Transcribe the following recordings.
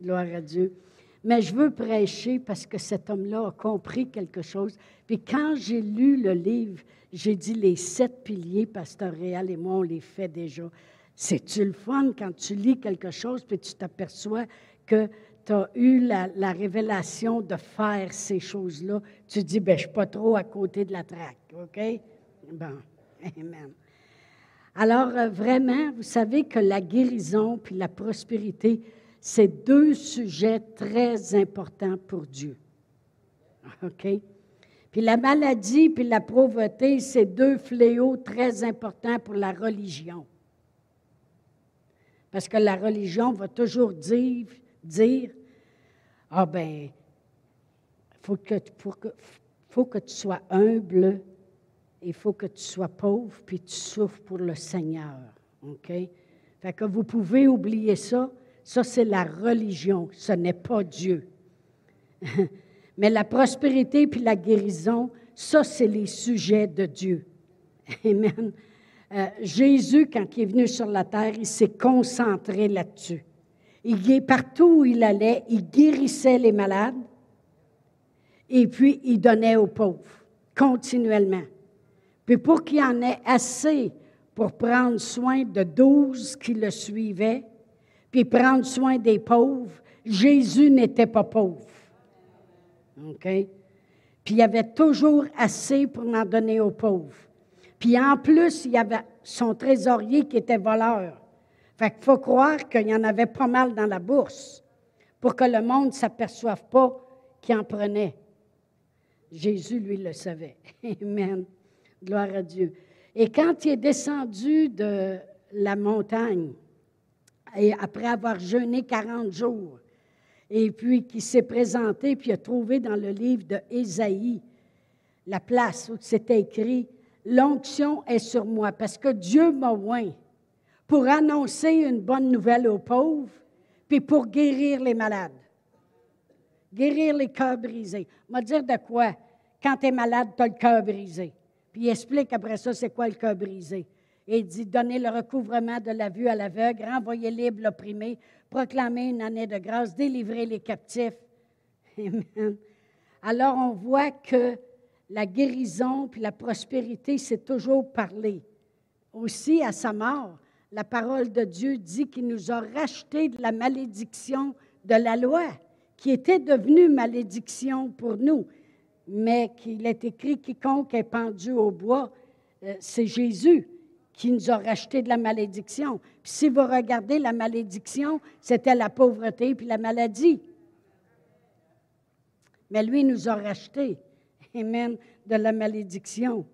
Gloire à Dieu. Mais je veux prêcher parce que cet homme-là a compris quelque chose. Puis quand j'ai lu le livre, j'ai dit les sept piliers, Pasteur Réal et moi, on les fait déjà. C'est-tu le fun quand tu lis quelque chose puis tu t'aperçois que tu as eu la, révélation de faire ces choses-là? Tu dis, ben, je suis pas trop à côté de la traque, OK? Bon, Amen. Alors, euh, vraiment, vous savez que la guérison puis la prospérité, c'est deux sujets très importants pour Dieu. OK? Puis la maladie puis la pauvreté, c'est deux fléaux très importants pour la religion. Parce que la religion va toujours dire, dire Ah ben, faut faut que tu sois humble, il faut que tu sois pauvre, puis tu souffres pour le Seigneur. OK? Fait que vous pouvez oublier ça. Ça, c'est la religion, ce n'est pas Dieu. Mais la prospérité puis la guérison, ça, c'est les sujets de Dieu. Amen. Euh, Jésus, quand il est venu sur la terre, il s'est concentré là-dessus. Il, partout où il allait, il guérissait les malades et puis il donnait aux pauvres continuellement. Puis pour qu'il en ait assez pour prendre soin de douze qui le suivaient, puis prendre soin des pauvres, Jésus n'était pas pauvre. OK? Puis il y avait toujours assez pour en donner aux pauvres. Puis en plus, il y avait son trésorier qui était voleur. Fait qu'il faut croire qu'il y en avait pas mal dans la bourse pour que le monde ne s'aperçoive pas qu'il en prenait. Jésus, lui, le savait. Amen. Gloire à Dieu. Et quand il est descendu de la montagne, et après avoir jeûné 40 jours, et puis qui s'est présenté, puis a trouvé dans le livre de Ésaïe la place où c'était écrit L'onction est sur moi, parce que Dieu m'a oint pour annoncer une bonne nouvelle aux pauvres, puis pour guérir les malades, guérir les cœurs brisés. M'a dire de quoi? Quand tu es malade, tu as le cœur brisé. Puis explique après ça, c'est quoi le cœur brisé. Et il dit, donnez le recouvrement de la vue à l'aveugle, renvoyez libre l'opprimé, proclamez une année de grâce, délivrez les captifs. Amen. Alors on voit que la guérison puis la prospérité, c'est toujours parlé. Aussi, à sa mort, la parole de Dieu dit qu'il nous a racheté de la malédiction de la loi, qui était devenue malédiction pour nous mais qu'il est écrit quiconque est pendu au bois, euh, c'est Jésus qui nous a racheté de la malédiction. Puis si vous regardez la malédiction, c'était la pauvreté puis la maladie. Mais lui nous a racheté, Amen, de la malédiction.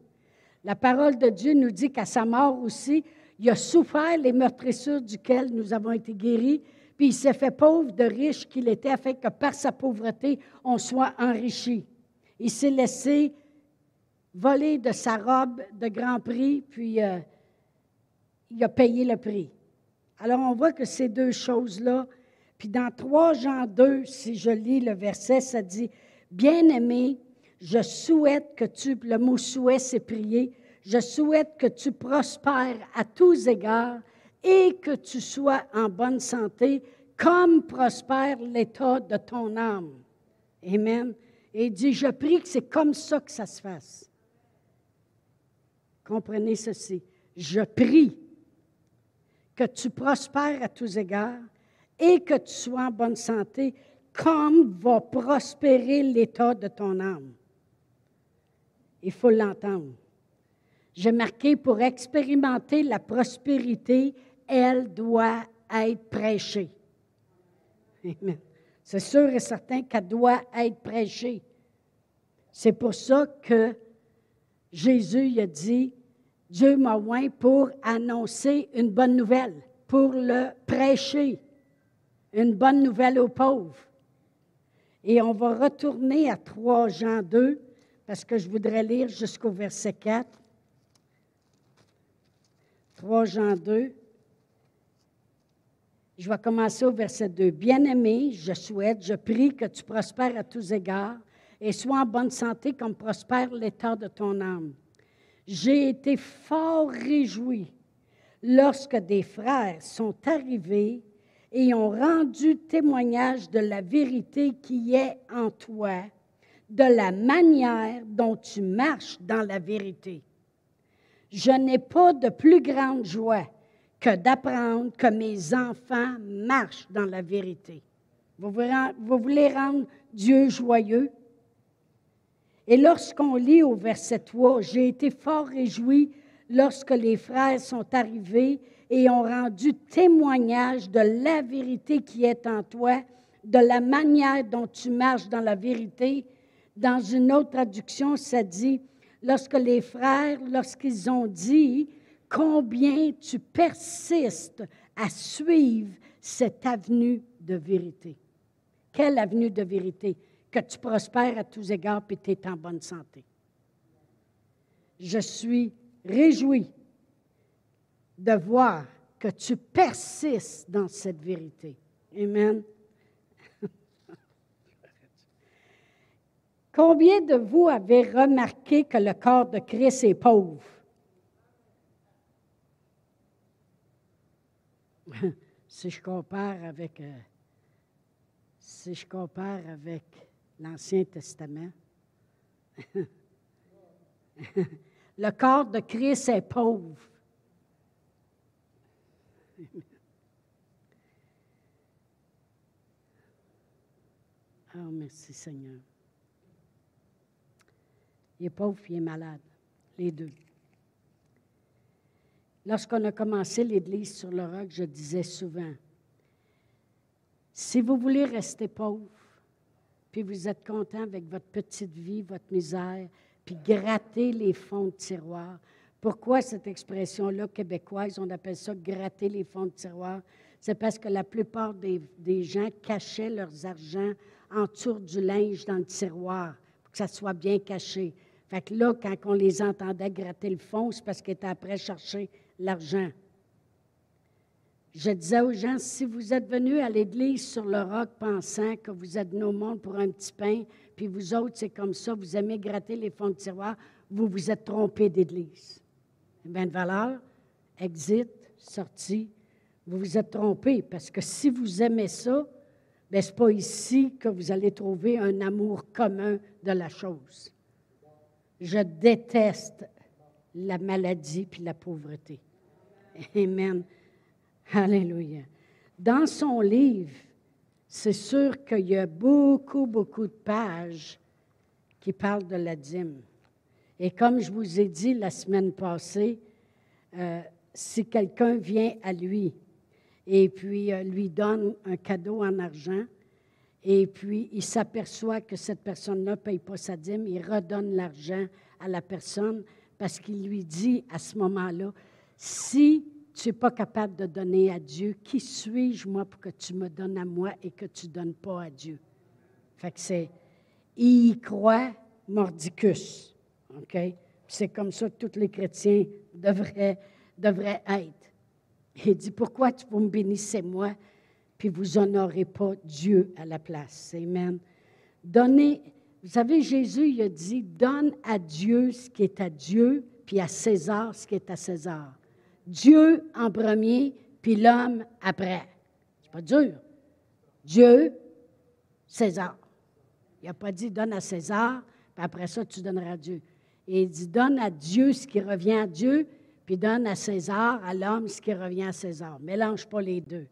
La parole de Dieu nous dit qu'à sa mort aussi, il a souffert les meurtrissures duquel nous avons été guéris, puis il s'est fait pauvre de riche qu'il était, afin que par sa pauvreté, on soit enrichi. Il s'est laissé voler de sa robe de grand prix, puis euh, il a payé le prix. Alors on voit que ces deux choses-là, puis dans 3 Jean 2, si je lis le verset, ça dit, Bien-aimé, je souhaite que tu, le mot souhait, c'est prier, je souhaite que tu prospères à tous égards et que tu sois en bonne santé, comme prospère l'état de ton âme. Amen. Et il dit, je prie que c'est comme ça que ça se fasse. Comprenez ceci. Je prie que tu prospères à tous égards et que tu sois en bonne santé, comme va prospérer l'état de ton âme. Il faut l'entendre. J'ai marqué pour expérimenter la prospérité, elle doit être prêchée. C'est sûr et certain qu'elle doit être prêchée. C'est pour ça que Jésus a dit, Dieu m'a oint pour annoncer une bonne nouvelle, pour le prêcher, une bonne nouvelle aux pauvres. Et on va retourner à 3 Jean 2, parce que je voudrais lire jusqu'au verset 4. 3 Jean 2. Je vais commencer au verset 2. Bien-aimé, je souhaite, je prie que tu prospères à tous égards et sois en bonne santé comme prospère l'état de ton âme. J'ai été fort réjoui lorsque des frères sont arrivés et ont rendu témoignage de la vérité qui est en toi, de la manière dont tu marches dans la vérité. Je n'ai pas de plus grande joie que d'apprendre que mes enfants marchent dans la vérité. Vous voulez rendre Dieu joyeux? Et lorsqu'on lit au verset 3, j'ai été fort réjoui lorsque les frères sont arrivés et ont rendu témoignage de la vérité qui est en toi, de la manière dont tu marches dans la vérité. Dans une autre traduction, ça dit, lorsque les frères, lorsqu'ils ont dit combien tu persistes à suivre cette avenue de vérité. Quelle avenue de vérité? Que tu prospères à tous égards et tu es en bonne santé. Je suis réjoui de voir que tu persistes dans cette vérité. Amen. Combien de vous avez remarqué que le corps de Christ est pauvre? si je compare avec, euh, si je compare avec l'Ancien Testament, le corps de Christ est pauvre. Oh, merci Seigneur. Il est pauvre, il est malade, les deux. Lorsqu'on a commencé l'Église sur le roc, je disais souvent, si vous voulez rester pauvre, puis vous êtes content avec votre petite vie, votre misère, puis gratter les fonds de tiroir. Pourquoi cette expression-là québécoise, on appelle ça gratter les fonds de tiroir? C'est parce que la plupart des, gens cachaient leurs argent en dessous du linge dans le tiroir pour que ça soit bien caché. Fait que là, quand on les entendait gratter le fond, c'est parce qu'ils étaient après chercher l'argent. Je disais aux gens, si vous êtes venus à l'église sur le roc pensant que vous êtes nos mondes pour un petit pain, puis vous autres, c'est comme ça, vous aimez gratter les fonds de tiroir, vous vous êtes trompés d'église. Bien de valeur, exit, sortie, vous vous êtes trompés, parce que si vous aimez ça, ce n'est pas ici que vous allez trouver un amour commun de la chose. Je déteste la maladie puis la pauvreté. Amen. Alléluia. Dans son livre, c'est sûr qu'il y a beaucoup, beaucoup de pages qui parlent de la dîme. Et comme je vous ai dit la semaine passée, euh, si quelqu'un vient à lui et puis euh, lui donne un cadeau en argent, et puis il s'aperçoit que cette personne-là ne paye pas sa dîme, il redonne l'argent à la personne parce qu'il lui dit à ce moment-là, si tu n'es pas capable de donner à Dieu, qui suis-je moi pour que tu me donnes à moi et que tu ne donnes pas à Dieu? Fait que c'est, il y croit mordicus. OK? C'est comme ça que tous les chrétiens devraient, être. Il dit, pourquoi vous me bénissez moi, puis vous honorez pas Dieu à la place? Amen. Donnez, vous savez, Jésus, il a dit, donne à Dieu ce qui est à Dieu, puis à César ce qui est à César. Dieu en premier, puis l'homme après. C'est pas dur. Dieu, César. Il n'a pas dit donne à César, puis après ça, tu donneras à Dieu. Et il dit donne à Dieu ce qui revient à Dieu, puis donne à César, à l'homme, ce qui revient à César. Mélange pas les deux.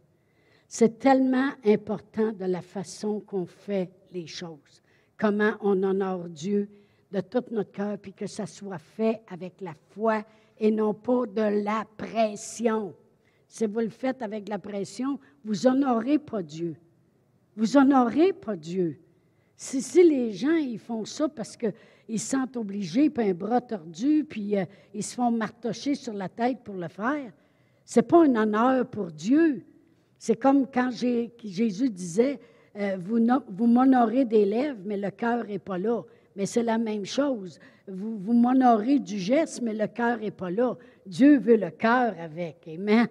C'est tellement important de la façon qu'on fait les choses comment on honore Dieu de tout notre cœur, puis que ça soit fait avec la foi et non pas de la pression. Si vous le faites avec la pression, vous honorez pas Dieu. Vous honorez pas Dieu. Si, si les gens ils font ça parce qu'ils se sentent obligés, puis un bras tordu, puis euh, ils se font martocher sur la tête pour le faire, c'est pas un honneur pour Dieu. C'est comme quand Jésus disait, euh, vous, vous m'honorez des lèvres, mais le cœur n'est pas là. Mais c'est la même chose. Vous, vous m'honorez du geste, mais le cœur n'est pas là. Dieu veut le cœur avec. Amen.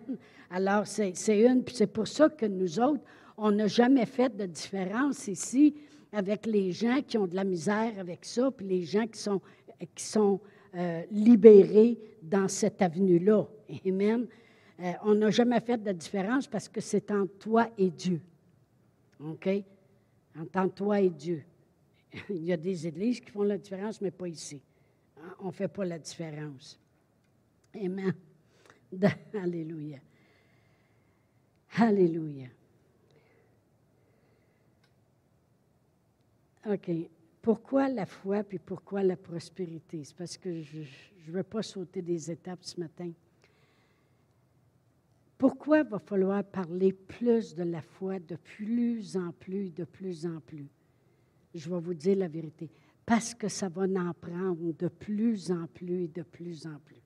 Alors, c'est une, puis c'est pour ça que nous autres, on n'a jamais fait de différence ici avec les gens qui ont de la misère avec ça, puis les gens qui sont, qui sont euh, libérés dans cette avenue-là. Amen. Euh, on n'a jamais fait de différence parce que c'est entre toi et Dieu. OK? Entre toi et Dieu. Il y a des églises qui font la différence, mais pas ici. Hein, on ne fait pas la différence. Amen. Alléluia. Alléluia. OK. Pourquoi la foi, puis pourquoi la prospérité? C'est parce que je ne veux pas sauter des étapes ce matin. Pourquoi il va falloir parler plus de la foi de plus en plus, de plus en plus? Je vais vous dire la vérité. Parce que ça va en prendre de plus en plus et de plus en plus.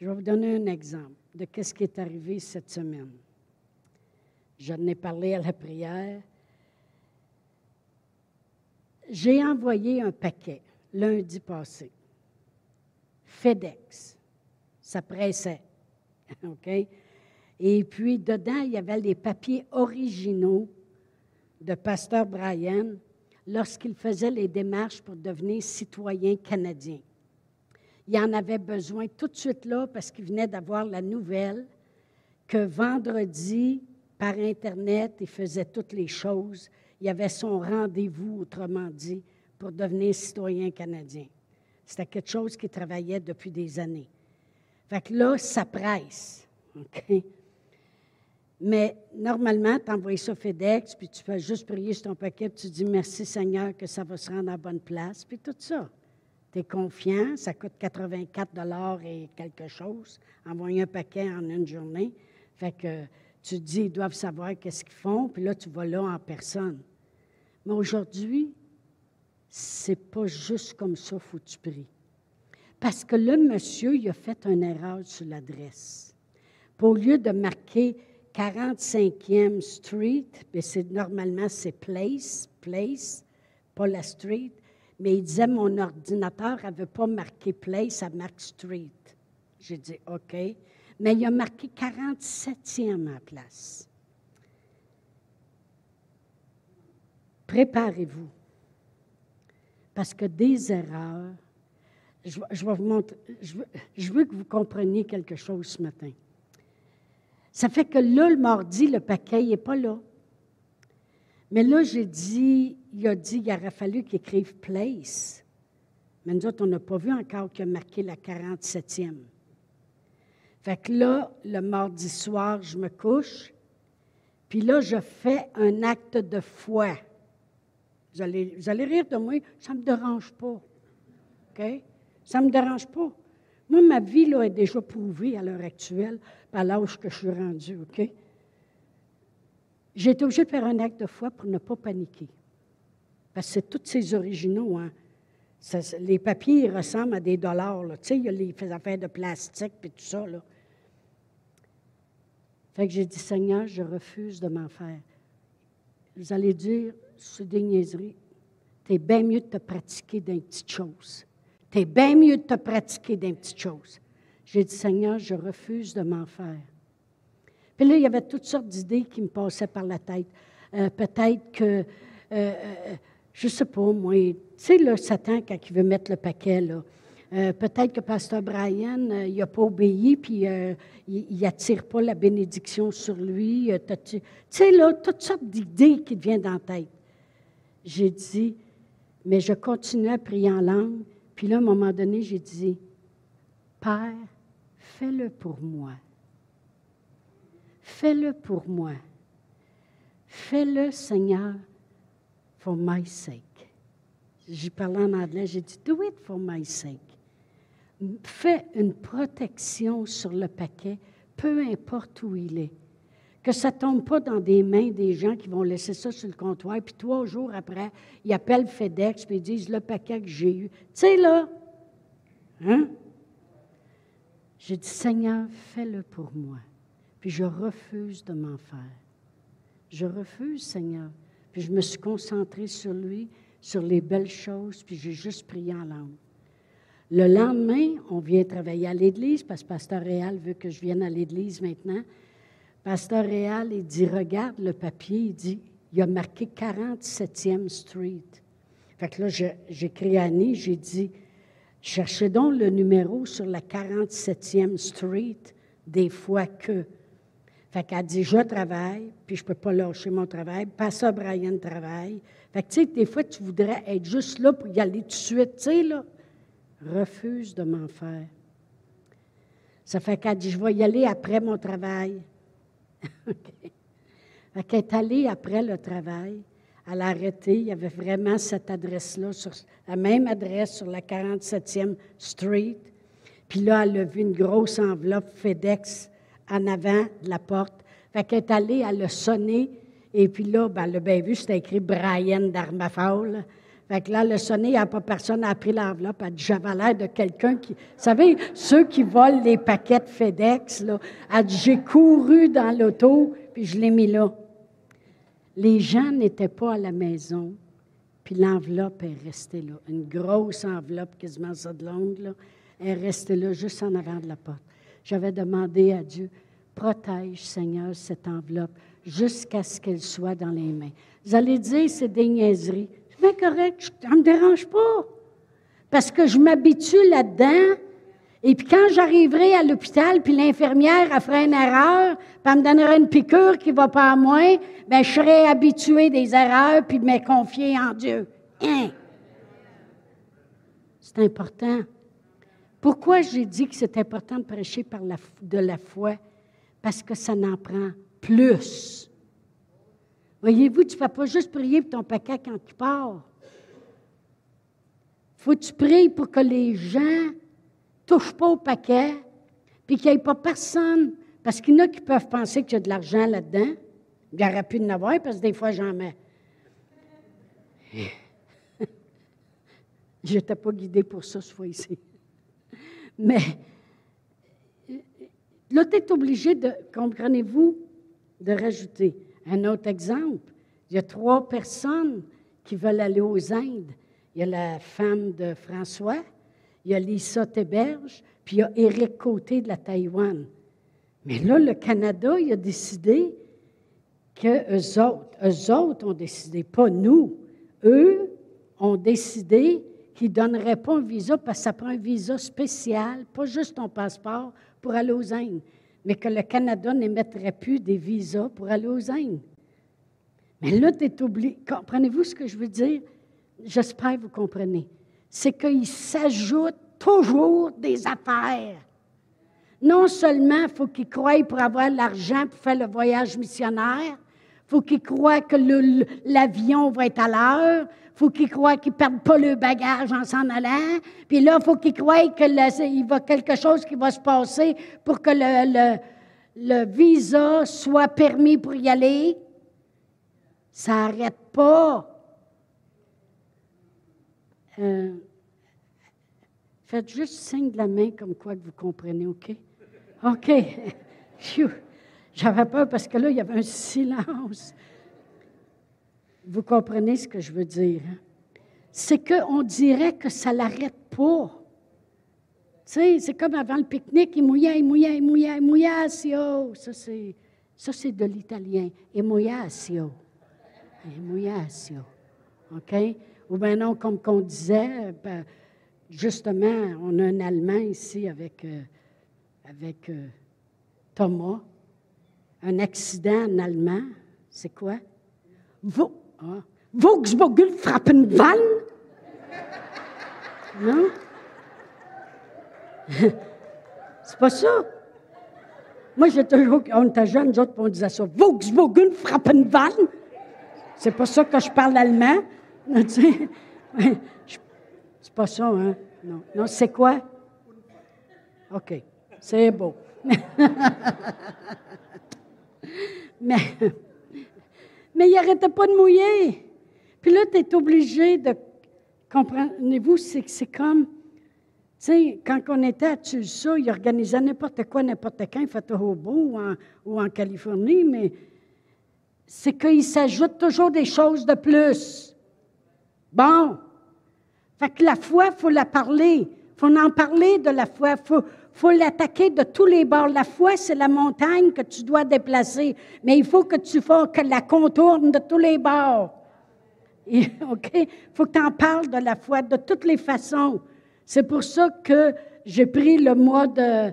Je vais vous donner un exemple de ce qui est arrivé cette semaine. Je ai parlé à la prière. J'ai envoyé un paquet lundi passé. FedEx. Ça pressait. OK? Et puis, dedans, il y avait les papiers originaux de Pasteur Brian lorsqu'il faisait les démarches pour devenir citoyen canadien. Il en avait besoin tout de suite là parce qu'il venait d'avoir la nouvelle que vendredi, par Internet, il faisait toutes les choses. Il y avait son rendez-vous, autrement dit, pour devenir citoyen canadien. C'était quelque chose qu'il travaillait depuis des années. Fait que là, ça presse. OK? Mais normalement, tu envoies ça FedEx, puis tu fais juste prier sur ton paquet, puis tu dis merci Seigneur que ça va se rendre à la bonne place, puis tout ça. Tu es confiant, ça coûte 84 et quelque chose, envoyer un paquet en une journée. Fait que tu te dis, ils doivent savoir qu'est-ce qu'ils font, puis là, tu vas là en personne. Mais aujourd'hui, c'est pas juste comme ça, faut tu pries. Parce que le monsieur, il a fait une erreur sur l'adresse. Au lieu de marquer 45e Street, mais c'est, normalement c'est Place, Place, pas la Street, mais il disait mon ordinateur n'avait pas marqué Place, ça marque Street. J'ai dit OK mais il a marqué 47e à place. Préparez-vous. Parce que des erreurs, je veux, que vous compreniez quelque chose ce matin. Ça fait que là, le mardi, le paquet n'est pas là. Mais là, j'ai dit, il a dit, il aurait fallu qu'il écrive place. Mais nous autres, on n'a pas vu encore qu'il a marqué la 47e. Fait que là, le mardi soir, je me couche, puis là, je fais un acte de foi. Vous allez, rire de moi, ça ne me dérange pas. OK? Ça ne me dérange pas. Moi, ma vie là, est déjà prouvée à l'heure actuelle, à l'âge que je suis rendue, OK? J'ai été obligée de faire un acte de foi pour ne pas paniquer. Parce que c'est tous ces originaux, hein? les papiers ressemblent à des dollars. Tu sais, il y a les affaires de plastique et tout ça. Là. Fait que j'ai dit, Seigneur, je refuse de m'en faire. Vous allez dire, c'est des niaiseries. es bien mieux de te pratiquer d'un petites choses. Es bien mieux de te pratiquer d'un petites choses. J'ai dit, Seigneur, je refuse de m'en faire. Puis là, il y avait toutes sortes d'idées qui me passaient par la tête. Euh, peut-être que euh, euh, je ne sais pas, moi, tu sais, le Satan, quand il veut mettre le paquet, là, peut-être que Pasteur Brian, il n'a pas obéi, puis il n'attire pas la bénédiction sur lui. tu sais, là, toutes sortes d'idées qui te viennent dans la tête. J'ai dit, mais je continue à prier en langue, puis là, à un moment donné, j'ai dit, Père, fais-le pour moi. Fais-le pour moi. Fais-le, Seigneur, for my sake. J'ai parlé en anglais, j'ai dit, do it for my sake. Fais une protection sur le paquet, peu importe où il est. Que ça ne tombe pas dans des mains des gens qui vont laisser ça sur le comptoir, puis trois jours après, ils appellent FedEx, puis ils disent le paquet que j'ai eu. Tu sais, là, hein? J'ai dit, Seigneur, fais-le pour moi. Puis je refuse de m'en faire. Je refuse, Seigneur. Puis je me suis concentrée sur lui, sur les belles choses, puis j'ai juste prié en langue. Le lendemain, on vient travailler à l'église parce que Pasteur Réal veut que je vienne à l'église maintenant. Pasteur Réal, il dit Regarde le papier, il dit Il a marqué 47e Street. Fait que là, j'ai écrit à Annie, j'ai dit, cherchez donc le numéro sur la 47e Street, des fois que. Fait qu'elle dit, je travaille, puis je ne peux pas lâcher mon travail. Pas ça, Brian travaille. Fait que, tu sais, des fois, tu voudrais être juste là pour y aller tout de suite, tu sais, là. Refuse de m'en faire. Ça fait qu'elle dit, je vais y aller après mon travail. Fait qu'elle est allée après le travail. Elle a arrêté. Il y avait vraiment cette adresse-là, la même adresse sur la 47e Street. Puis là, elle a vu une grosse enveloppe FedEx en avant de la porte. Fait qu'elle est allée, elle a sonné. Et puis là, ben, elle a bien vu, c'était écrit Brian d'Armafal. Fait que là, a sonné, il n'y a pas personne, a pris l'enveloppe. Elle dit J'avais l'air de quelqu'un qui. Vous savez, ceux qui volent les paquets de FedEx, là. Elle dit J'ai couru dans l'auto, puis je l'ai mis là. Les gens n'étaient pas à la maison, puis l'enveloppe est restée là. Une grosse enveloppe, quasiment ça de longue, là, est restée là, juste en avant de la porte. J'avais demandé à Dieu Protège, Seigneur, cette enveloppe jusqu'à ce qu'elle soit dans les mains. Vous allez dire, c'est des niaiseries. Bien correct, ça ne me dérange pas. Parce que je m'habitue là-dedans. Et puis quand j'arriverai à l'hôpital, puis l'infirmière a fait une erreur, puis elle me donnera une piqûre qui ne va pas à moi, bien, je serai habitué des erreurs, puis me confier en Dieu. Hein? C'est important. Pourquoi j'ai dit que c'est important de prêcher par de la foi? Parce que ça n'en prend plus. Voyez-vous, tu ne fais pas juste prier pour ton paquet quand tu pars. faut que tu pries pour que les gens ne touchent pas au paquet, puis qu'il n'y ait pas personne. Parce qu'il y en a qui peuvent penser qu'il y a de l'argent là-dedans. Il y aurait pu en avoir, parce que des fois, j'en mets. Je n'étais pas guidée pour ça ce fois-ci. Mais là, tu es obligé de, comprenez-vous, de rajouter. Un autre exemple, il y a trois personnes qui veulent aller aux Indes. Il y a la femme de François, il y a Lisa Théberge, puis il y a Éric Côté de la Taïwan. Mais là, le Canada, il a décidé que eux autres, eux autres ont décidé, pas nous, eux ont décidé qu'ils ne donneraient pas un visa parce que ça prend un visa spécial, pas juste ton passeport, pour aller aux Indes mais que le Canada n'émettrait plus des visas pour aller aux Indes. Mais là, tu es oublié. Comprenez-vous ce que je veux dire? J'espère que vous comprenez. C'est qu'il s'ajoute toujours des affaires. Non seulement il faut qu'ils croient pour avoir l'argent pour faire le voyage missionnaire, faut qu'ils croient que l'avion va être à l'heure, faut qu'ils croient qu'ils ne perdent pas le bagage en s'en allant. Puis là, faut qu'ils croient qu'il y a quelque chose qui va se passer pour que le, le, visa soit permis pour y aller. Ça n'arrête pas. Euh, faites juste signe de la main comme quoi que vous comprenez, OK? OK. J'avais peur parce que là, il y avait un silence. Vous comprenez ce que je veux dire? Hein? C'est qu'on dirait que ça l'arrête pas. Tu sais, c'est comme avant le pique-nique, il mouillait, il mouillait, il mouillait, il mouillait, Ça, c'est, ça, c'est de l'italien. Et mouillassio. Et mouillassio. OK? Ou bien non, comme qu'on disait, ben, justement, on a un Allemand ici avec, euh, avec euh, Thomas. Un accident en allemand, c'est quoi? Vous, Ah. Volkswagen Frappenwall? Non? C'est pas ça. Moi, j'ai toujours, on était jeunes, nous autres, on disait ça. Volkswagen Frappenwall? C'est pas ça que je parle allemand? C'est pas ça, hein? Non. Non, c'est quoi? OK. C'est beau. Mais mais il n'arrêtait pas de mouiller. Puis là, tu es obligé de. Comprenez-vous, c'est c'est comme. Tu sais, quand on était à Tulsa, ils organisaient n'importe quoi, n'importe quand, ils faisaient au ou en, ou en Californie, mais c'est qu'il s'ajoute toujours des choses de plus. Bon. Fait que la foi, il faut la parler. Il faut en parler de la foi. Il faut, faut l'attaquer de tous les bords. La foi, c'est la montagne que tu dois déplacer, mais il faut que tu fasses que la contourne de tous les bords. OK? Il faut que tu en parles de la foi de toutes les façons. C'est pour ça que j'ai pris le mois de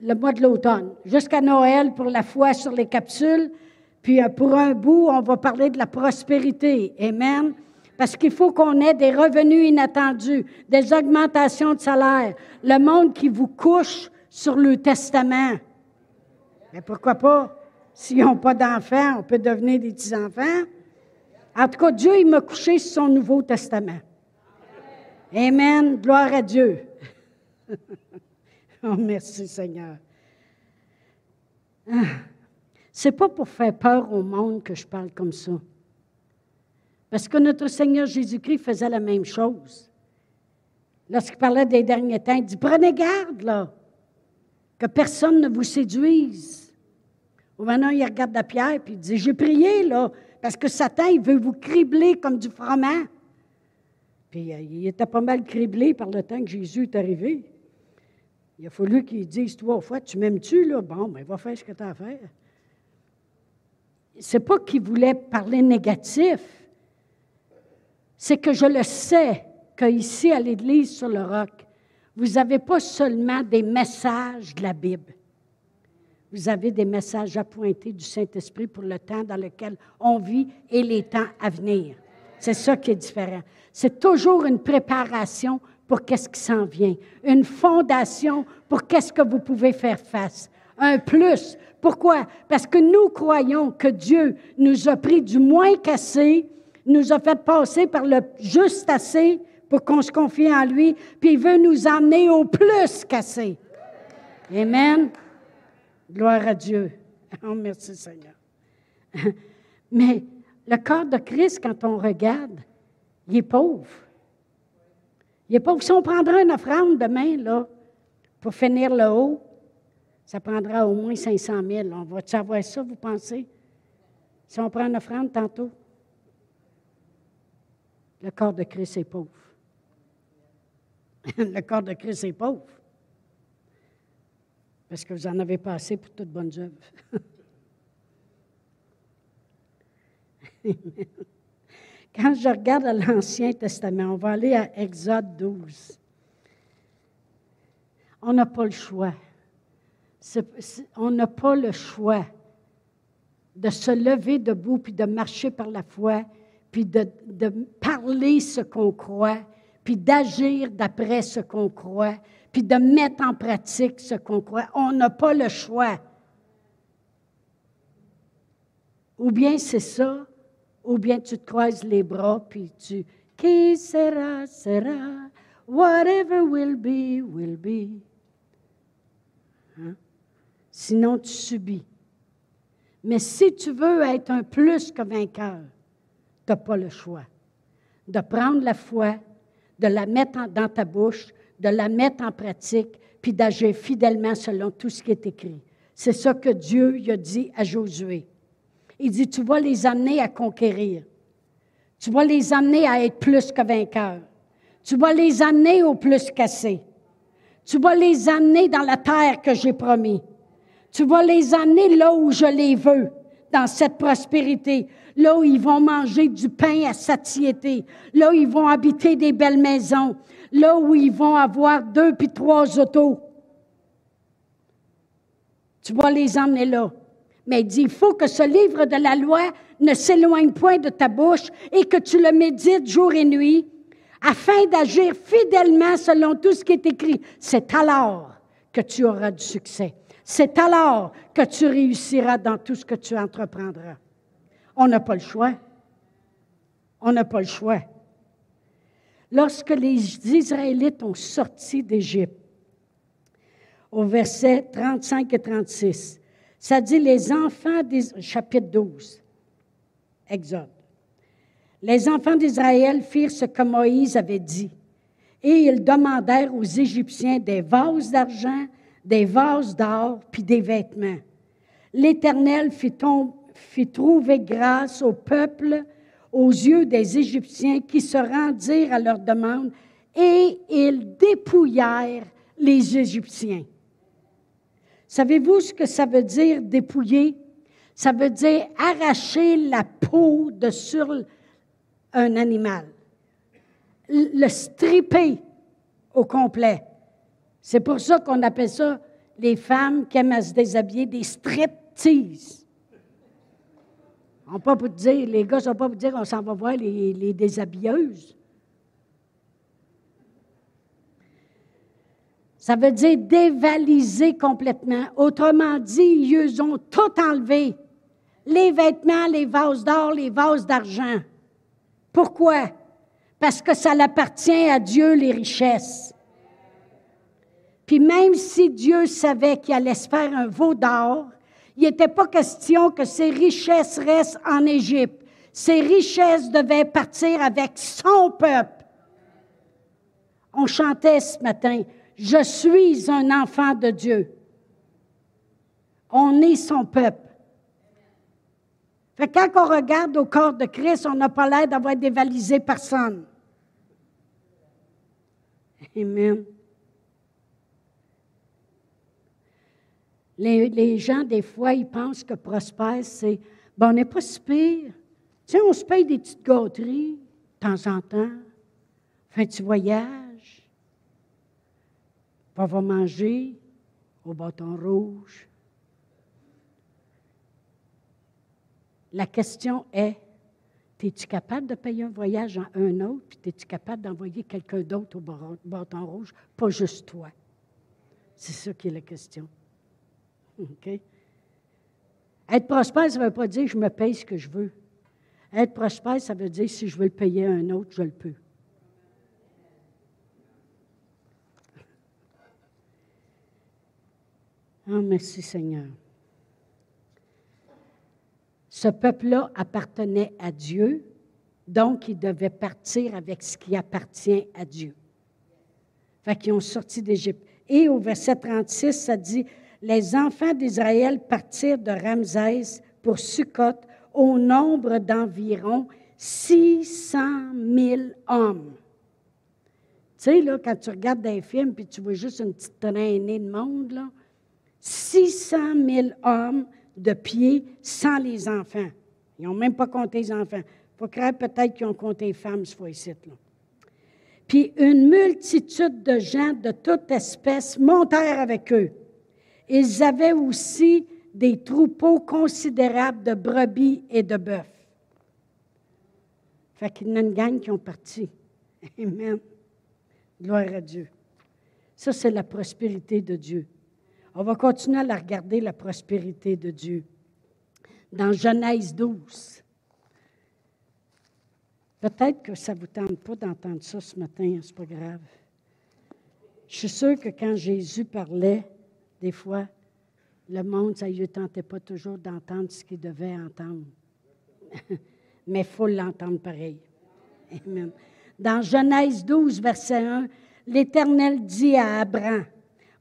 le mois de l'automne, jusqu'à Noël pour la foi sur les capsules. Puis euh, pour un bout, on va parler de la prospérité. Amen. Parce qu'il faut qu'on ait des revenus inattendus, des augmentations de salaire. Le monde qui vous couche sur le testament. Mais pourquoi pas? S'ils n'ont pas d'enfants, on peut devenir des petits-enfants. En tout cas, Dieu, il m'a couché sur son Nouveau Testament. Amen. Gloire à Dieu. oh, merci Seigneur. Ah. C'est pas pour faire peur au monde que je parle comme ça. Parce que notre Seigneur Jésus-Christ faisait la même chose. Lorsqu'il parlait des derniers temps, il dit Prenez garde, là, que personne ne vous séduise. Ou maintenant, il regarde la pierre puis il dit J'ai prié, là, parce que Satan, il veut vous cribler comme du froment. Puis euh, il était pas mal criblé par le temps que Jésus est arrivé. Il a fallu qu'il dise trois fois Tu m'aimes-tu, là? Bon, ben, va faire ce que tu as à faire. C'est pas qu'il voulait parler négatif, c'est que je le sais qu'ici, à l'Église sur le roc, vous n'avez pas seulement des messages de la Bible. Vous avez des messages appointés du Saint-Esprit pour le temps dans lequel on vit et les temps à venir. C'est ça qui est différent. C'est toujours une préparation pour qu'est-ce qui s'en vient, une fondation pour qu'est-ce que vous pouvez faire face, un plus. Pourquoi? Parce que nous croyons que Dieu nous a pris du moins qu'assez, nous a fait passer par le juste assez pour qu'on se confie en lui, puis il veut nous emmener au plus qu'assez. Amen. Gloire à Dieu. Oh, merci Seigneur. Mais le corps de Christ, quand on regarde, il est pauvre. Il est pauvre. Si on prendrait une offrande demain, là, pour finir le haut, ça prendra au moins 500 000. On va savoir ça, vous pensez? Si on prend une offrande tantôt? Le corps de Christ est pauvre. le corps de Christ est pauvre. Parce que vous en avez pas assez pour toute bonne œuvre. Quand je regarde l'Ancien Testament, on va aller à Exode 12. On n'a pas le choix. on n'a pas le choix de se lever debout puis de marcher par la foi, puis de, parler ce qu'on croit, puis d'agir d'après ce qu'on croit, puis de mettre en pratique ce qu'on croit. On n'a pas le choix. Ou bien c'est ça, ou bien tu te croises les bras, puis tu, qui sera, sera, whatever will be, will be. Hein? Sinon, tu subis. Mais si tu veux être un plus que vainqueur, tu n'as pas le choix de prendre la foi, de la mettre dans ta bouche, de la mettre en pratique, puis d'agir fidèlement selon tout ce qui est écrit. C'est ça que Dieu a dit à Josué. Il dit, tu vas les amener à conquérir. Tu vas les amener à être plus que vainqueurs. Tu vas les amener au plus cassé. Tu vas les amener dans la terre que j'ai promis. Tu vas les amener là où je les veux, dans cette prospérité, là où ils vont manger du pain à satiété, là où ils vont habiter des belles maisons, là où ils vont avoir deux puis trois autos. Tu vas les emmener là. Mais il dit, il faut que ce livre de la loi ne s'éloigne point de ta bouche et que tu le médites jour et nuit, afin d'agir fidèlement selon tout ce qui est écrit. C'est alors que tu auras du succès. C'est alors que tu réussiras dans tout ce que tu entreprendras. On n'a pas le choix. On n'a pas le choix lorsque les Israélites ont sorti d'Égypte, au verset 35 et 36, ça dit les enfants d'Israël, chapitre 12, Exode. Les enfants d'Israël firent ce que Moïse avait dit, et ils demandèrent aux Égyptiens des vases d'argent, des vases d'or, puis des vêtements. L'Éternel fit, fit trouver grâce au peuple aux yeux des Égyptiens qui se rendirent à leur demande et ils dépouillèrent les Égyptiens. Savez-vous ce que ça veut dire dépouiller? Ça veut dire arracher la peau de sur un animal. Le stripper au complet. C'est pour ça qu'on appelle ça, les femmes qui aiment à se déshabiller, des striptease. On pas pour dire, les gars ne sont pas pour dire qu'on s'en va voir les, les déshabilleuses. Ça veut dire dévaliser complètement. Autrement dit, ils ont tout enlevé. Les vêtements, les vases d'or, les vases d'argent. Pourquoi? Parce que ça appartient à Dieu, les richesses. Puis même si Dieu savait qu'il allait se faire un veau d'or, il n'était pas question que ses richesses restent en Égypte. Ses richesses devaient partir avec son peuple. On chantait ce matin, je suis un enfant de Dieu. On est son peuple. Quand on regarde au corps de Christ, on n'a pas l'air d'avoir dévalisé personne. Amen. Les, gens, des fois, ils pensent que prospère, c'est bon, on n'est pas si pire. Tu sais, on se paye des petites gâteries de temps en temps. Fait tu voyages on va manger au bâton rouge. La question est, es-tu capable de payer un voyage à un autre, puis es-tu capable d'envoyer quelqu'un d'autre au bâton rouge, pas juste toi? C'est ça qui est la question. OK? Être prospère, ça ne veut pas dire je me paye ce que je veux. Être prospère, ça veut dire si je veux le payer à un autre, je le peux. Oh, merci Seigneur. Ce peuple-là appartenait à Dieu, donc il devait partir avec ce qui appartient à Dieu. Fait qu'ils ont sorti d'Égypte. Et au verset 36, ça dit Les enfants d'Israël partirent de Ramsès pour Sukkot au nombre d'environ 600 000 hommes. Tu sais, là, quand tu regardes des films puis tu vois juste une petite traînée de monde, là, 600 000 hommes de pied sans les enfants. Ils n'ont même pas compté les enfants. Il faut croire peut-être qu'ils ont compté les femmes, ce fois-ci. Puis une multitude de gens de toute espèce montèrent avec eux. Ils avaient aussi des troupeaux considérables de brebis et de bœufs. Fait qu'il y en a une gang qui ont parti. Amen. Gloire à Dieu. Ça, c'est la prospérité de Dieu. On va continuer à la regarder, la prospérité de Dieu. Dans Genèse 12. Peut-être que ça ne vous tente pas d'entendre ça ce matin, hein, c'est pas grave. Je suis sûre que quand Jésus parlait, des fois, le monde, ça ne tentait pas toujours d'entendre ce qu'il devait entendre. Mais il faut l'entendre pareil. Amen. Dans Genèse 12, verset 1, l'Éternel dit à Abraham,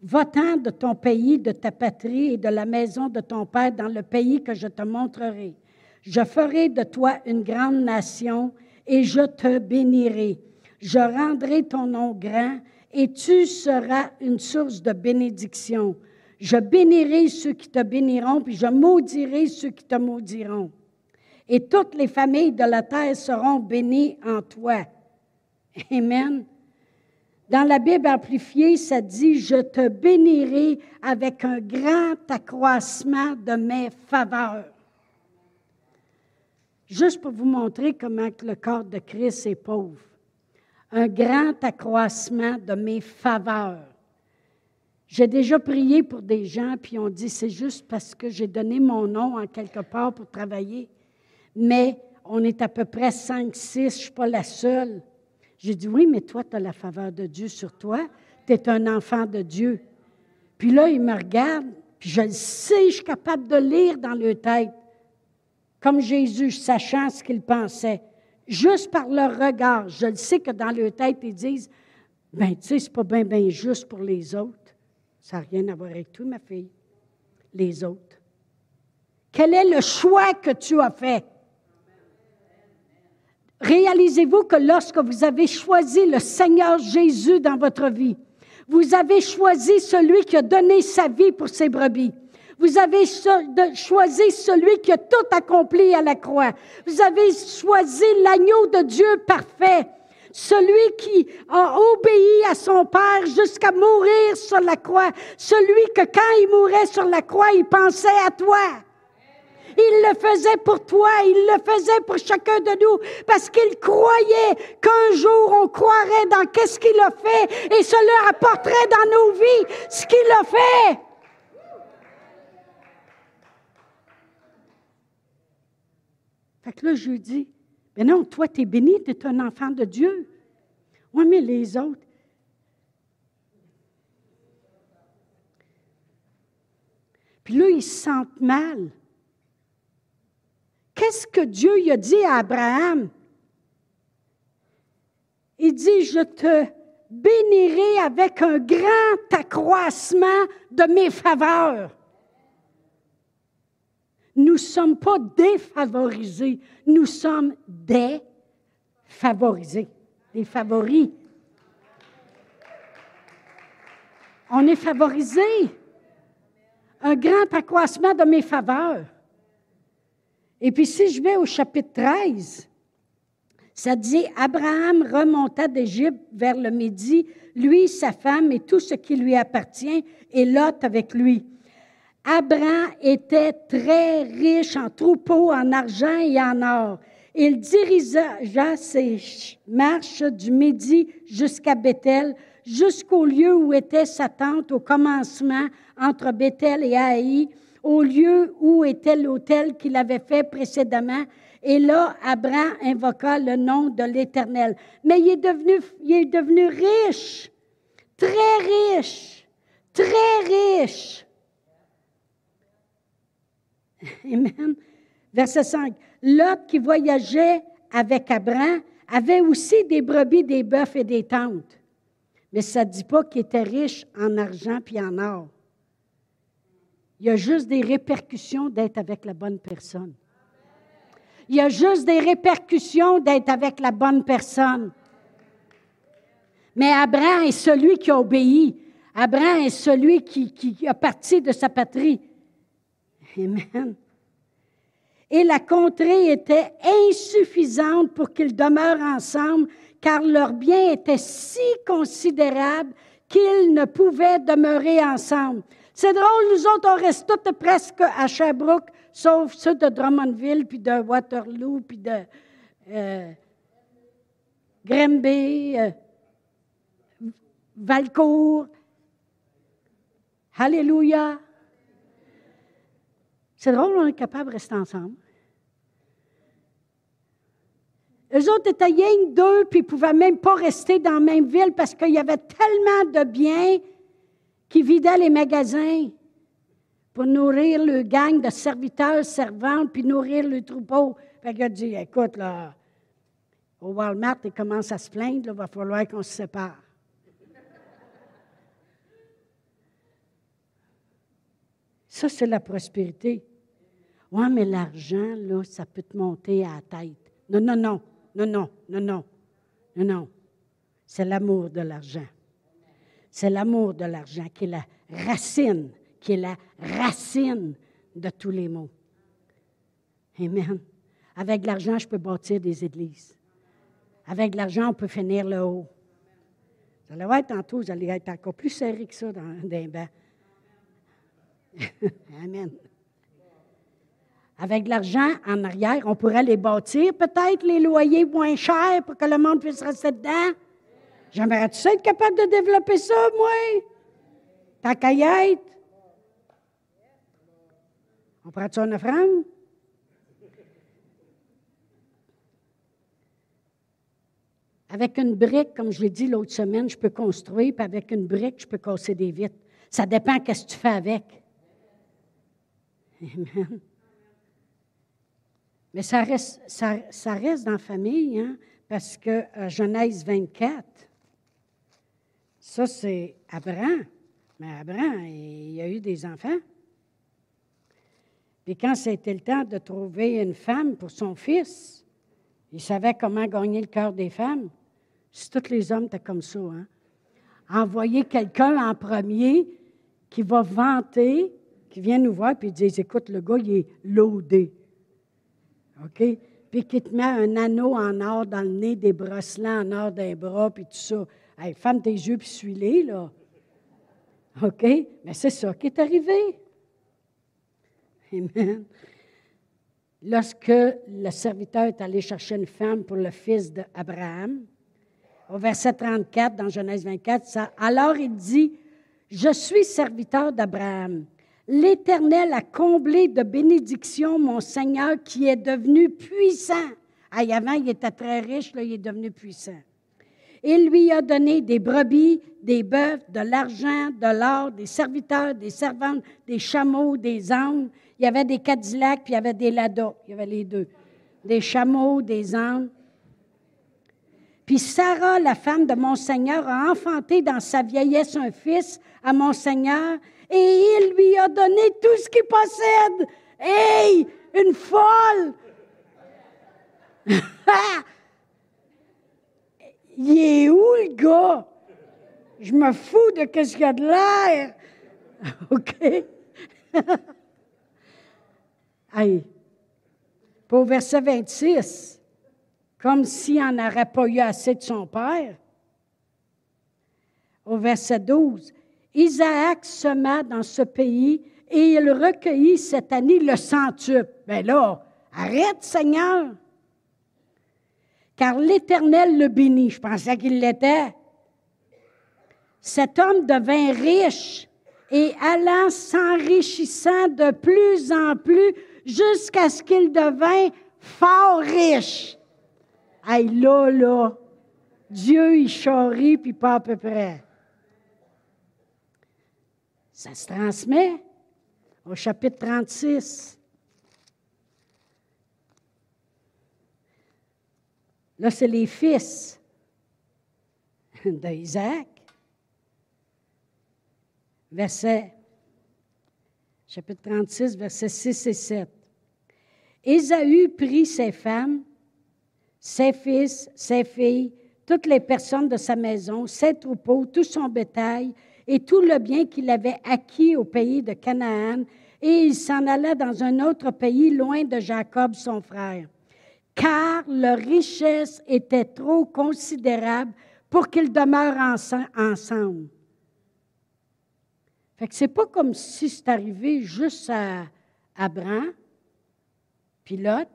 Va-t'en de ton pays, de ta patrie et de la maison de ton père dans le pays que je te montrerai. Je ferai de toi une grande nation et je te bénirai. Je rendrai ton nom grand et tu seras une source de bénédiction. Je bénirai ceux qui te béniront, puis je maudirai ceux qui te maudiront. Et toutes les familles de la terre seront bénies en toi. Amen. Dans la Bible amplifiée, ça dit, je te bénirai avec un grand accroissement de mes faveurs. Juste pour vous montrer comment le corps de Christ est pauvre. Un grand accroissement de mes faveurs. J'ai déjà prié pour des gens, puis on dit, c'est juste parce que j'ai donné mon nom en quelque part pour travailler. Mais on est à peu près 5, 6, je ne suis pas la seule. J'ai dit, oui, mais toi, tu as la faveur de Dieu sur toi. Tu es un enfant de Dieu. Puis là, il me regarde, puis je le sais, je suis capable de lire dans leur tête, comme Jésus, sachant ce qu'il pensait. Juste par leur regard, je le sais que dans leur tête, ils disent, ben, tu sais, c'est pas bien, bien juste pour les autres. Ça n'a rien à voir avec tout, ma fille. Les autres. Quel est le choix que tu as fait? Réalisez-vous que lorsque vous avez choisi le Seigneur Jésus dans votre vie, vous avez choisi celui qui a donné sa vie pour ses brebis. Vous avez choisi celui qui a tout accompli à la croix. Vous avez choisi l'agneau de Dieu parfait. Celui qui a obéi à son Père jusqu'à mourir sur la croix. Celui que quand il mourait sur la croix, il pensait à toi. Il le faisait pour toi, il le faisait pour chacun de nous, parce qu'il croyait qu'un jour on croirait dans qu'est-ce qu'il a fait et cela apporterait dans nos vies ce qu'il a fait. Fait que là, je lui dis, mais non, toi, tu es béni, tu es un enfant de Dieu. Oui, mais les autres. Puis là, ils se sentent mal. Qu'est-ce que Dieu a dit à Abraham? Il dit, je te bénirai avec un grand accroissement de mes faveurs. Nous ne sommes pas défavorisés, nous sommes défavorisés, des favoris. On est favorisés. Un grand accroissement de mes faveurs. Et puis si je vais au chapitre 13, ça dit, Abraham remonta d'Égypte vers le midi, lui, sa femme et tout ce qui lui appartient, et Lot avec lui. Abraham était très riche en troupeaux, en argent et en or. Il dirigea ses marches du midi jusqu'à Bethel, jusqu'au lieu où était sa tente au commencement entre Bethel et Haï, au lieu où était l'autel qu'il avait fait précédemment. Et là, Abraham invoqua le nom de l'Éternel. Mais il est devenu, il est devenu riche, très riche, très riche. Amen. Verset 5. Lot qui voyageait avec Abraham avait aussi des brebis, des bœufs et des tentes. Mais ça ne dit pas qu'il était riche en argent puis en or. Il y a juste des répercussions d'être avec la bonne personne. Il y a juste des répercussions d'être avec la bonne personne. Mais Abraham est celui qui a obéi. Abraham est celui qui, qui a parti de sa patrie. Amen. Et la contrée était insuffisante pour qu'ils demeurent ensemble, car leur bien était si considérable qu'ils ne pouvaient demeurer ensemble. C'est drôle, nous autres, on reste toutes presque à Sherbrooke, sauf ceux de Drummondville, puis de Waterloo, puis de euh, Grimby, euh, Valcourt. Alléluia. C'est drôle, on est capable de rester ensemble. Eux autres étaient rien deux, puis ils ne pouvaient même pas rester dans la même ville parce qu'il y avait tellement de biens qui vidaient les magasins pour nourrir le gang de serviteurs, servantes, puis nourrir le troupeau. Fait qu'il a dit, écoute, là, au Walmart, ils commencent à se plaindre, il va falloir qu'on se sépare. Ça, c'est la prospérité. Oui, mais l'argent, là, ça peut te monter à la tête. Non, non, non, non, non, non, non, non. C'est l'amour de l'argent. C'est l'amour de l'argent qui est la racine, qui est la racine de tous les maux. Amen. Avec l'argent, je peux bâtir des églises. Avec l'argent, on peut finir le haut. Vous allez voir tantôt, vous allez être encore plus serré que ça dans, dans bain. Amen. Avec l'argent en arrière, on pourrait les bâtir, peut-être les loyers moins chers pour que le monde puisse rester dedans. J'aimerais-tu être capable de développer ça, moi? Ta caillette? On prend-tu une offrande? Avec une brique, comme je l'ai dit l'autre semaine, je peux construire, puis avec une brique, je peux casser des vitres. Ça dépend qu'est-ce que tu fais avec. Amen. Mais ça reste, ça, dans la famille, hein, parce que euh, Genèse 24, ça c'est Abraham. Mais Abraham, il, a eu des enfants. Puis quand c'était le temps de trouver une femme pour son fils, il savait comment gagner le cœur des femmes. Si tous les hommes étaient comme ça, hein? envoyer quelqu'un en premier qui va vanter qui viennent nous voir puis disent Écoute, le gars, il est loadé. OK? Puis qui te met un anneau en or dans le nez, des bracelets en or des bras, puis tout ça. Hey, ferme tes yeux puis suis-les, là. OK? Mais c'est ça qui est arrivé. Amen. Lorsque le serviteur est allé chercher une femme pour le fils d'Abraham, au verset 34 dans Genèse 24, ça, alors il dit, Je suis serviteur d'Abraham. L'Éternel a comblé de bénédictions mon Seigneur qui est devenu puissant. Ah, avant, il était très riche, là, il est devenu puissant. Il lui a donné des brebis, des bœufs, de l'argent, de l'or, des serviteurs, des servantes, des chameaux, des ânes. Il y avait des Cadillacs, puis il y avait des Lada. Il y avait les deux. Des chameaux, des ânes. Puis Sarah, la femme de mon Seigneur, a enfanté dans sa vieillesse un fils à mon Seigneur, et il lui a donné tout ce qu'il possède. Hey, une folle! il est où le gars? Je me fous de ce qu'il y a de l'air. OK? hey. Pour verset 26, comme s'il n'en aurait pas eu assez de son père. Au verset 12, Isaac sema dans ce pays et il recueillit cette année le centuple. Bien là, arrête, Seigneur. Car l'Éternel le bénit. Je pensais qu'il l'était. Cet homme devint riche et allant s'enrichissant de plus en plus jusqu'à ce qu'il devint fort riche. Aïe, là, là, Dieu, il charrie, puis pas à peu près. Ça se transmet au chapitre 36. Là, c'est les fils d'Isaac. Verset, chapitre 36, versets 6 et 7. Ésaü prit ses femmes ses fils, ses filles, toutes les personnes de sa maison, ses troupeaux, tout son bétail et tout le bien qu'il avait acquis au pays de Canaan, et il s'en alla dans un autre pays loin de Jacob, son frère. Car leur richesse était trop considérable pour qu'ils demeurent ensemble. Fait que c'est pas comme si c'est arrivé juste à Abraham, pilote,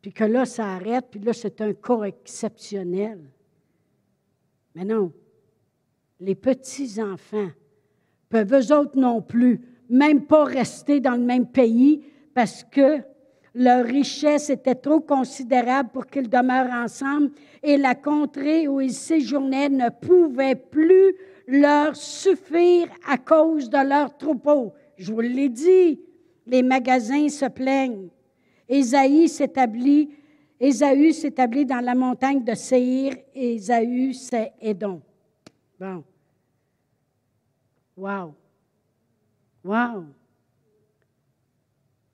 puis que là, ça arrête, puis là, c'est un cas exceptionnel. Mais non, les petits-enfants peuvent eux autres non plus, même pas rester dans le même pays parce que leur richesse était trop considérable pour qu'ils demeurent ensemble et la contrée où ils séjournaient ne pouvait plus leur suffire à cause de leur troupeau. Je vous l'ai dit, les magasins se plaignent. Ésaïe s'établit, Ésaü s'établit dans la montagne de Séhir et Ésaü c'est Édom. Bon. Wow. Wow.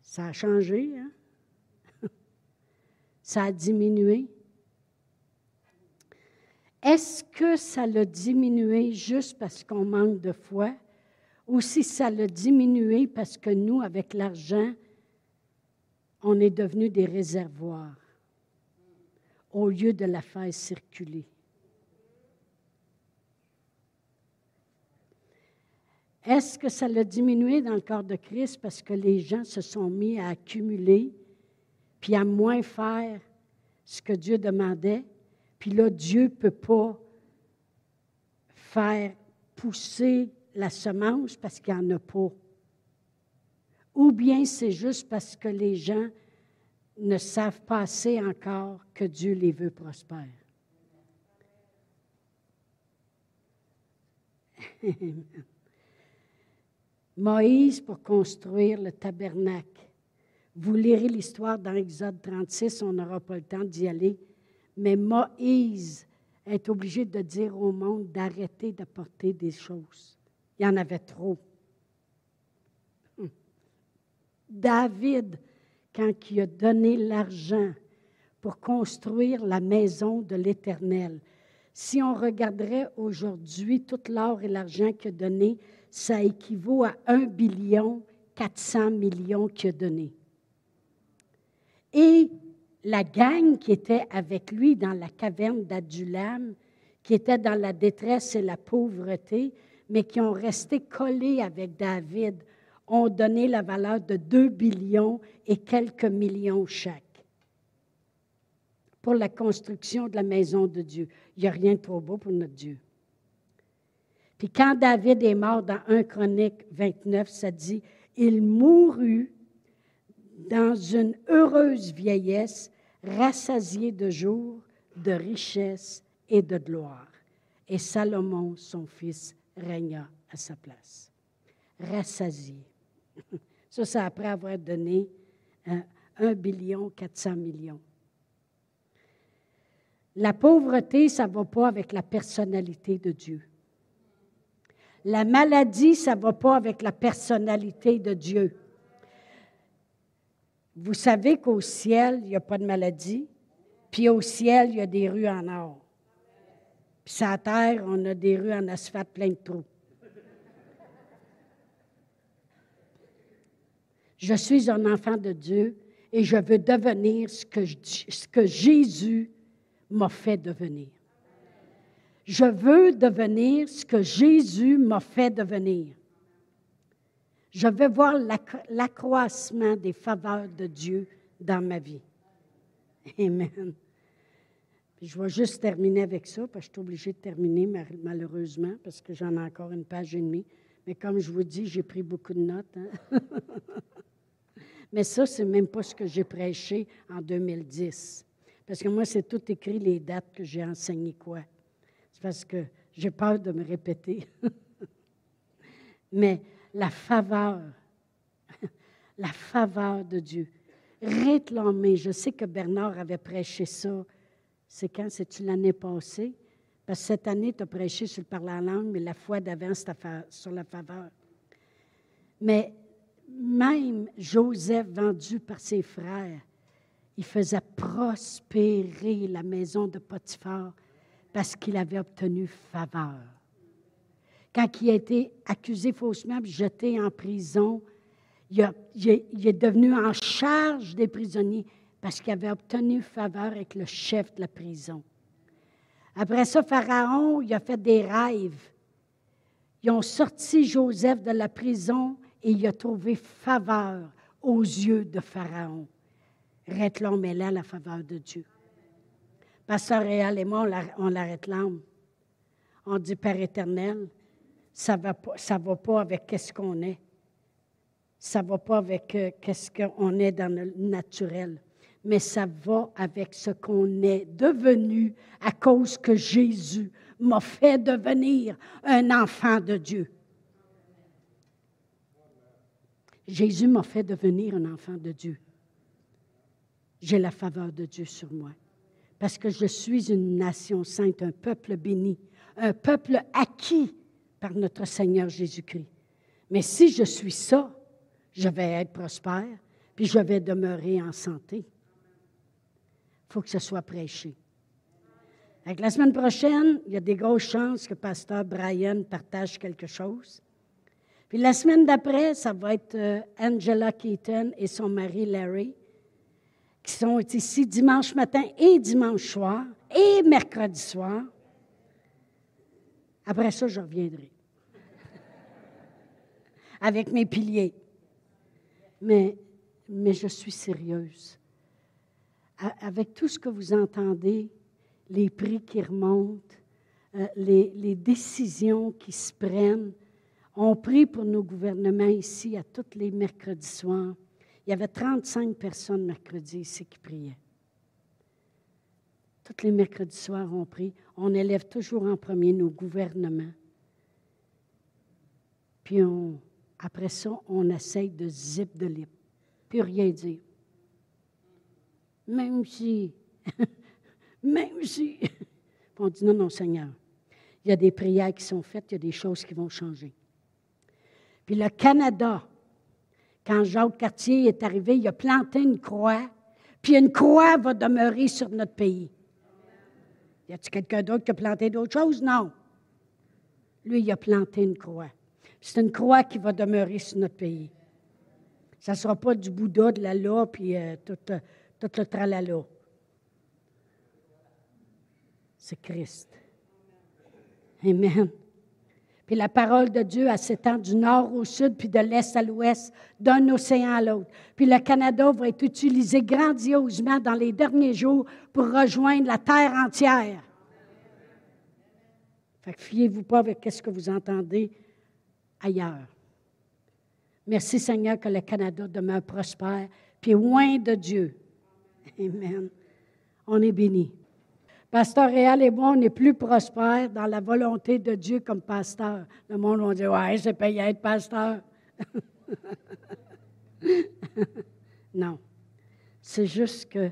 Ça a changé, hein? Ça a diminué. Est-ce que ça l'a diminué juste parce qu'on manque de foi ou si ça l'a diminué parce que nous, avec l'argent, on est devenu des réservoirs? Au lieu de la faire circuler. Est-ce que ça l'a diminué dans le corps de Christ parce que les gens se sont mis à accumuler, puis à moins faire ce que Dieu demandait, puis là, Dieu ne peut pas faire pousser la semence parce qu'il n'y en a pas ou bien c'est juste parce que les gens ne savent pas assez encore que Dieu les veut prospères. Moïse pour construire le tabernacle. Vous lirez l'histoire dans Exode 36, on n'aura pas le temps d'y aller, mais Moïse est obligé de dire au monde d'arrêter d'apporter des choses. Il y en avait trop. David, quand il a donné l'argent pour construire la maison de l'Éternel, si on regarderait aujourd'hui tout l'or et l'argent qu'il a donné, ça équivaut à 1 billion 400 millions qu'il a donné. Et la gang qui était avec lui dans la caverne d'Adulam, qui était dans la détresse et la pauvreté, mais qui ont resté collés avec David, ont donné la valeur de 2 billions et quelques millions chaque pour la construction de la maison de Dieu. Il n'y a rien de trop beau pour notre Dieu. Puis quand David est mort dans 1 Chronique 29, ça dit, il mourut dans une heureuse vieillesse, rassasié de jours, de richesse et de gloire. Et Salomon, son fils, régna à sa place. Rassasié. Ça, c'est après avoir donné euh, un billion 400 millions. La pauvreté, ça ne va pas avec la personnalité de Dieu. La maladie, ça ne va pas avec la personnalité de Dieu. Vous savez qu'au ciel, il n'y a pas de maladie, puis au ciel, il y a des rues en or. Puis sur la terre, on a des rues en asphalte plein de trous. Je suis un enfant de Dieu et je veux devenir ce que, Jésus m'a fait devenir. Je veux devenir ce que Jésus m'a fait devenir. Je veux voir l'accroissement des faveurs de Dieu dans ma vie. Amen. je vais juste terminer avec ça, parce que je suis obligée de terminer malheureusement, parce que j'en ai encore une page et demie. Mais comme je vous dis, j'ai pris beaucoup de notes. Hein. Mais ça, c'est même pas ce que j'ai prêché en 2010. Parce que moi, c'est tout écrit les dates que j'ai enseigné quoi. C'est parce que j'ai peur de me répéter. Mais la faveur, la faveur de Dieu. Réclamer. Je sais que Bernard avait prêché ça. C'est quand? C'est-tu l'année passée? Parce que cette année, tu as prêché sur le parler en langue, mais la fois d'avant, c'était sur la faveur. Mais même Joseph, vendu par ses frères, il faisait prospérer la maison de Potiphar parce qu'il avait obtenu faveur. Quand il a été accusé faussement et jeté en prison, il, est, devenu en charge des prisonniers parce qu'il avait obtenu faveur avec le chef de la prison. Après ça, Pharaon, il a fait des rêves. Ils ont sorti Joseph de la prison il a trouvé faveur aux yeux de Pharaon. Réclamez là la faveur de Dieu. Pasteur Réal et moi, on la, réclame. On dit Père éternel, ça ne va, pas, ça va pas avec qu'est-ce qu'on est. Ça ne va pas avec euh, qu'est-ce qu'on est dans le naturel. Mais ça va avec ce qu'on est devenu à cause que Jésus m'a fait devenir un enfant de Dieu. Jésus m'a fait devenir un enfant de Dieu j'ai la faveur de Dieu sur moi. Parce que je suis une nation sainte, un peuple béni, un peuple acquis par notre Seigneur Jésus-Christ. Mais si je suis ça, je vais être prospère, puis je vais demeurer en santé. Il faut que ce soit prêché. La semaine prochaine, il y a des grosses chances que Pasteur Brian partage quelque chose. Puis la semaine d'après, ça va être euh, Angela Keaton et son mari Larry qui sont ici dimanche matin et dimanche soir et mercredi soir. Après ça, je reviendrai avec mes piliers. Mais, mais je suis sérieuse. Avec tout ce que vous entendez, les prix qui remontent, euh, les, les décisions qui se prennent, on prie pour nos gouvernements ici à tous les mercredis soirs. Il y avait 35 personnes mercredi ici qui priaient. Tous les mercredis soirs, on prie. On élève toujours en premier nos gouvernements. Puis on, après ça, on essaye de zip de lip. Puis rien dire. Même si, même si. on dit non, non, Seigneur. Il y a des prières qui sont faites, il y a des choses qui vont changer. Puis le Canada, quand Jacques Cartier est arrivé, il a planté une croix, puis une croix va demeurer sur notre pays. Y a-t-il quelqu'un d'autre qui a planté d'autres choses? Non. Lui, il a planté une croix. C'est une croix qui va demeurer sur notre pays. Ça ne sera pas du Bouddha, de la loi, puis euh, tout, euh, tout le tralala. C'est Christ. Amen. Puis la parole de Dieu, s'étend du nord au sud, puis de l'est à l'ouest, d'un océan à l'autre. Puis le Canada va être utilisé grandiosement dans les derniers jours pour rejoindre la terre entière. Fait que fiez-vous pas avec ce que vous entendez ailleurs. Merci Seigneur que le Canada demeure prospère, puis loin de Dieu. Amen. On est béni. Pasteur Réal et moi, on est plus prospères dans la volonté de Dieu comme pasteur. Le monde va dire Ouais, c'est payé être pasteur. non. C'est juste que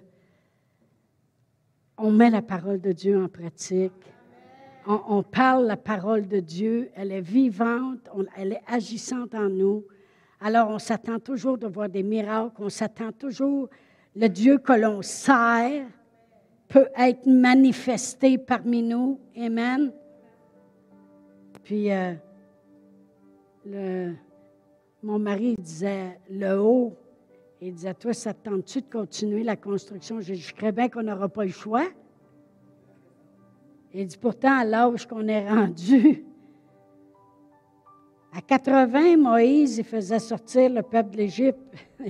on met la parole de Dieu en pratique. On, parle la parole de Dieu. Elle est vivante, elle est agissante en nous. Alors, on s'attend toujours de voir des miracles. On s'attend toujours, le Dieu que l'on sert peut être manifesté parmi nous. Amen. Puis, euh, le, mon mari disait, le haut, il disait, toi, ça te tente-tu de continuer la construction? Je, je bien qu'on n'aura pas le choix. Il dit, pourtant, à l'âge qu'on est rendu, à 80, Moïse, il faisait sortir le peuple de l'Égypte.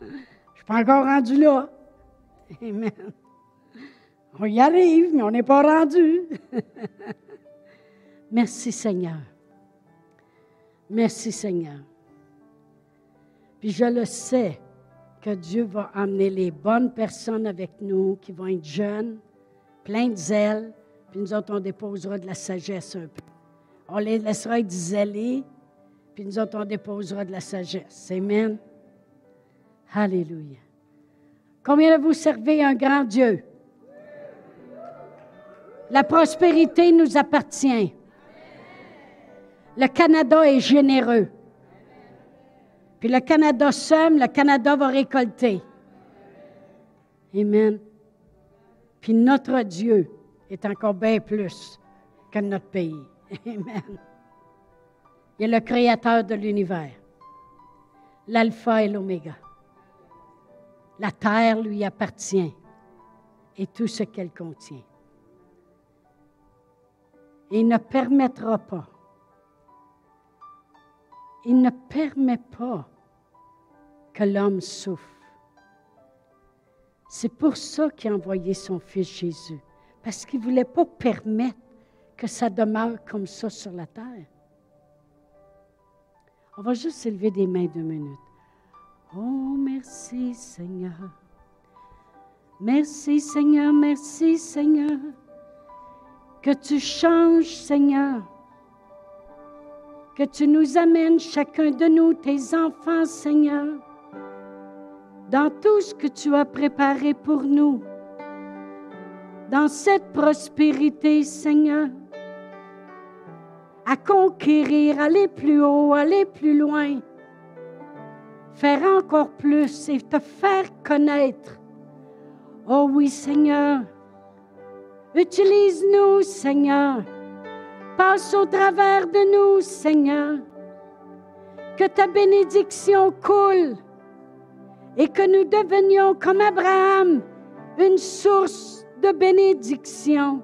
Je ne suis pas encore rendu là. Amen. On y arrive, mais on n'est pas rendu. Merci Seigneur. Merci Seigneur. Puis je le sais que Dieu va amener les bonnes personnes avec nous qui vont être jeunes, pleins de zèle, puis nous autres, on déposera de la sagesse un peu. On les laissera être zélés, puis nous autres, on déposera de la sagesse. Amen. Alléluia. Combien de vous servez un grand Dieu? La prospérité nous appartient. Le Canada est généreux. Puis le Canada sème, le Canada va récolter. Amen. Puis notre Dieu est encore bien plus que notre pays. Amen. Il est le créateur de l'univers, l'alpha et l'oméga. La terre lui appartient et tout ce qu'elle contient. il ne permettra pas, il ne permet pas que l'homme souffre. C'est pour ça qu'il a envoyé son fils Jésus, parce qu'il ne voulait pas permettre que ça demeure comme ça sur la terre. On va juste élever des mains deux minutes. Oh, merci Seigneur. Merci Seigneur, merci Seigneur. Que tu changes Seigneur. Que tu nous amènes chacun de nous, tes enfants Seigneur, dans tout ce que tu as préparé pour nous. Dans cette prospérité Seigneur à conquérir, aller plus haut, aller plus loin faire encore plus et te faire connaître. Oh oui, Seigneur. Utilise-nous, Seigneur. Passe au travers de nous, Seigneur. Que ta bénédiction coule et que nous devenions comme Abraham, une source de bénédiction.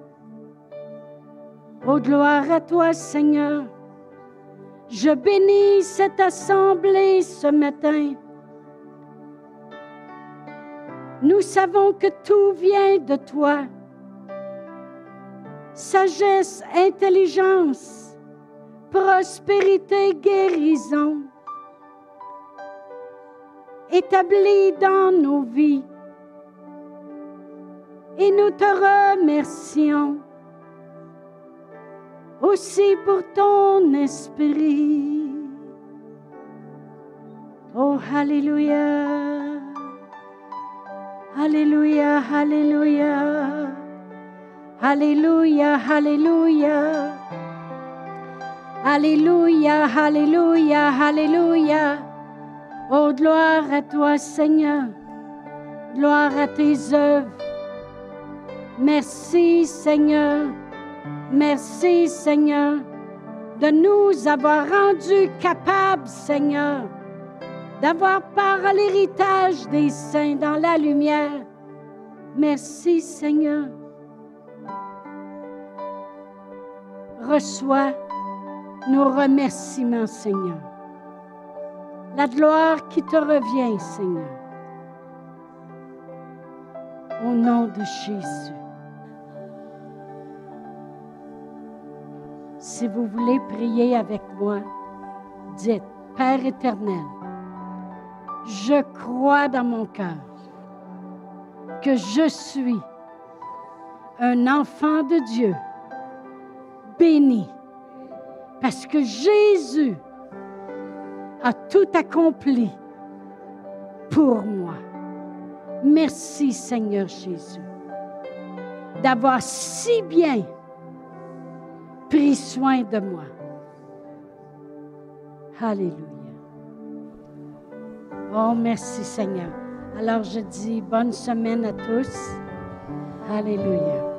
Oh, gloire à toi, Seigneur. Je bénis cette assemblée ce matin. Nous savons que tout vient de toi. Sagesse, intelligence, prospérité, guérison. Établis dans nos vies. Et nous te remercions aussi pour ton esprit. Oh, Alléluia. Alléluia, Alléluia. Alléluia, Alléluia. Alléluia, Alléluia, Alléluia. Oh, gloire à toi, Seigneur. Gloire à tes œuvres. Merci, Seigneur. Merci Seigneur. de nous avoir rendus capables, Seigneur, d'avoir part à l'héritage des saints dans la lumière. Merci, Seigneur. Reçois nos remerciements, Seigneur. La gloire qui te revient, Seigneur. Au nom de Jésus. Si vous voulez prier avec moi, dites, Père éternel, je crois dans mon cœur que je suis un enfant de Dieu, béni, parce que Jésus a tout accompli pour moi. Merci Seigneur Jésus d'avoir si bien pris soin de moi. Alléluia. Oh, merci Seigneur. Alors je dis bonne semaine à tous. Alléluia.